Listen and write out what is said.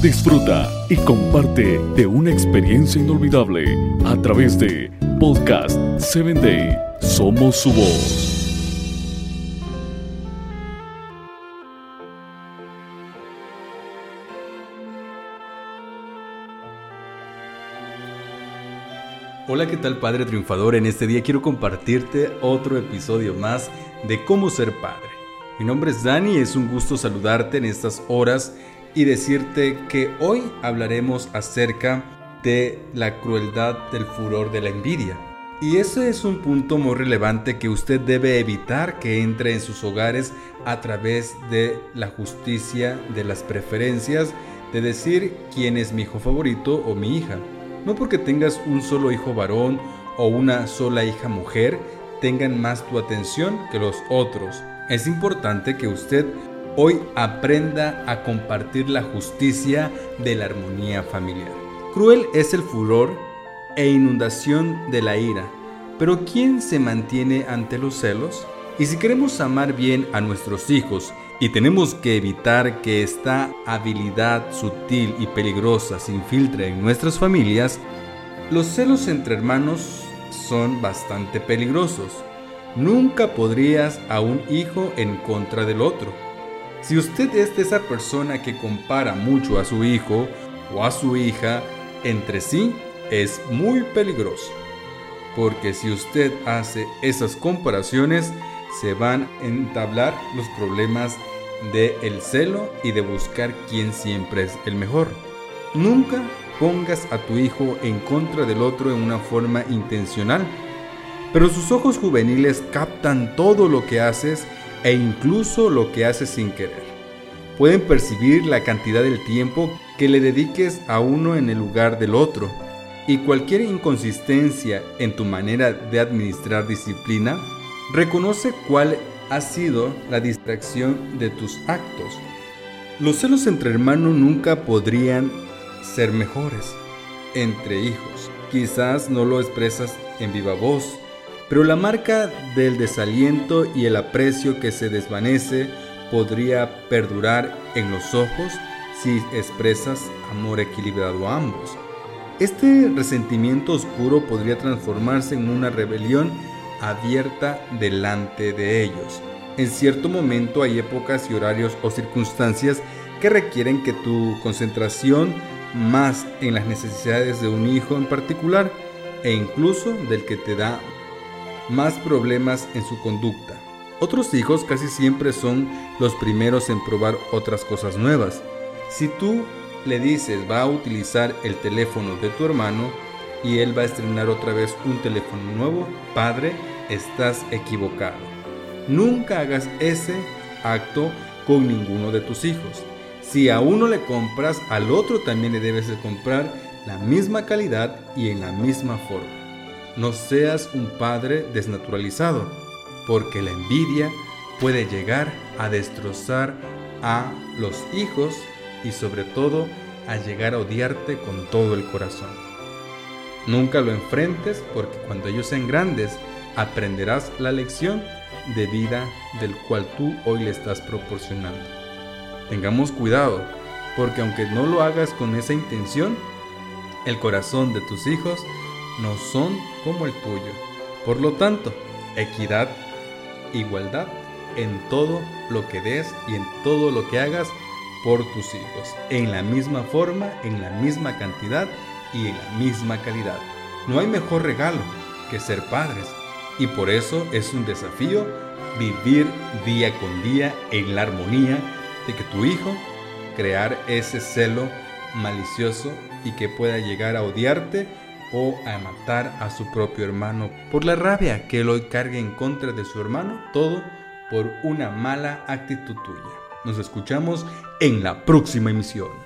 Disfruta y comparte de una experiencia inolvidable a través de Podcast 7 Day. Somos su voz. Hola, ¿qué tal Padre Triunfador? En este día quiero compartirte otro episodio más de cómo ser padre. Mi nombre es Dani, es un gusto saludarte en estas horas y decirte que hoy hablaremos acerca de la crueldad del furor de la envidia. Y ese es un punto muy relevante que usted debe evitar que entre en sus hogares a través de la justicia de las preferencias, de decir quién es mi hijo favorito o mi hija. No porque tengas un solo hijo varón o una sola hija mujer, tengan más tu atención que los otros. Es importante que usted hoy aprenda a compartir la justicia de la armonía familiar. Cruel es el furor e inundación de la ira, pero ¿quién se mantiene ante los celos? Y si queremos amar bien a nuestros hijos y tenemos que evitar que esta habilidad sutil y peligrosa se infiltre en nuestras familias, los celos entre hermanos son bastante peligrosos. Nunca podrías a un hijo en contra del otro. Si usted es de esa persona que compara mucho a su hijo o a su hija entre sí, es muy peligroso. Porque si usted hace esas comparaciones, se van a entablar los problemas de el celo y de buscar quién siempre es el mejor. Nunca pongas a tu hijo en contra del otro en una forma intencional, pero sus ojos juveniles captan todo lo que haces e incluso lo que haces sin querer. Pueden percibir la cantidad del tiempo que le dediques a uno en el lugar del otro, y cualquier inconsistencia en tu manera de administrar disciplina, reconoce cuál ha sido la distracción de tus actos. Los celos entre hermanos nunca podrían ser mejores entre hijos. Quizás no lo expresas en viva voz, pero la marca del desaliento y el aprecio que se desvanece podría perdurar en los ojos si expresas amor equilibrado a ambos. Este resentimiento oscuro podría transformarse en una rebelión abierta delante de ellos. En cierto momento hay épocas y horarios o circunstancias que requieren que tu concentración más en las necesidades de un hijo en particular e incluso del que te da más problemas en su conducta. Otros hijos casi siempre son los primeros en probar otras cosas nuevas. Si tú le dices va a utilizar el teléfono de tu hermano y él va a estrenar otra vez un teléfono nuevo, padre, estás equivocado. Nunca hagas ese acto con ninguno de tus hijos. Si a uno le compras, al otro también le debes de comprar la misma calidad y en la misma forma. No seas un padre desnaturalizado, porque la envidia puede llegar a destrozar a los hijos y sobre todo a llegar a odiarte con todo el corazón. Nunca lo enfrentes porque cuando ellos sean grandes aprenderás la lección de vida del cual tú hoy le estás proporcionando. Tengamos cuidado, porque aunque no lo hagas con esa intención, el corazón de tus hijos no son como el tuyo. Por lo tanto, equidad, igualdad en todo lo que des y en todo lo que hagas por tus hijos, en la misma forma, en la misma cantidad y en la misma calidad. No hay mejor regalo que ser padres y por eso es un desafío vivir día con día en la armonía de que tu hijo crear ese celo malicioso y que pueda llegar a odiarte o a matar a su propio hermano por la rabia que él hoy cargue en contra de su hermano, todo por una mala actitud tuya. Nos escuchamos en la próxima emisión.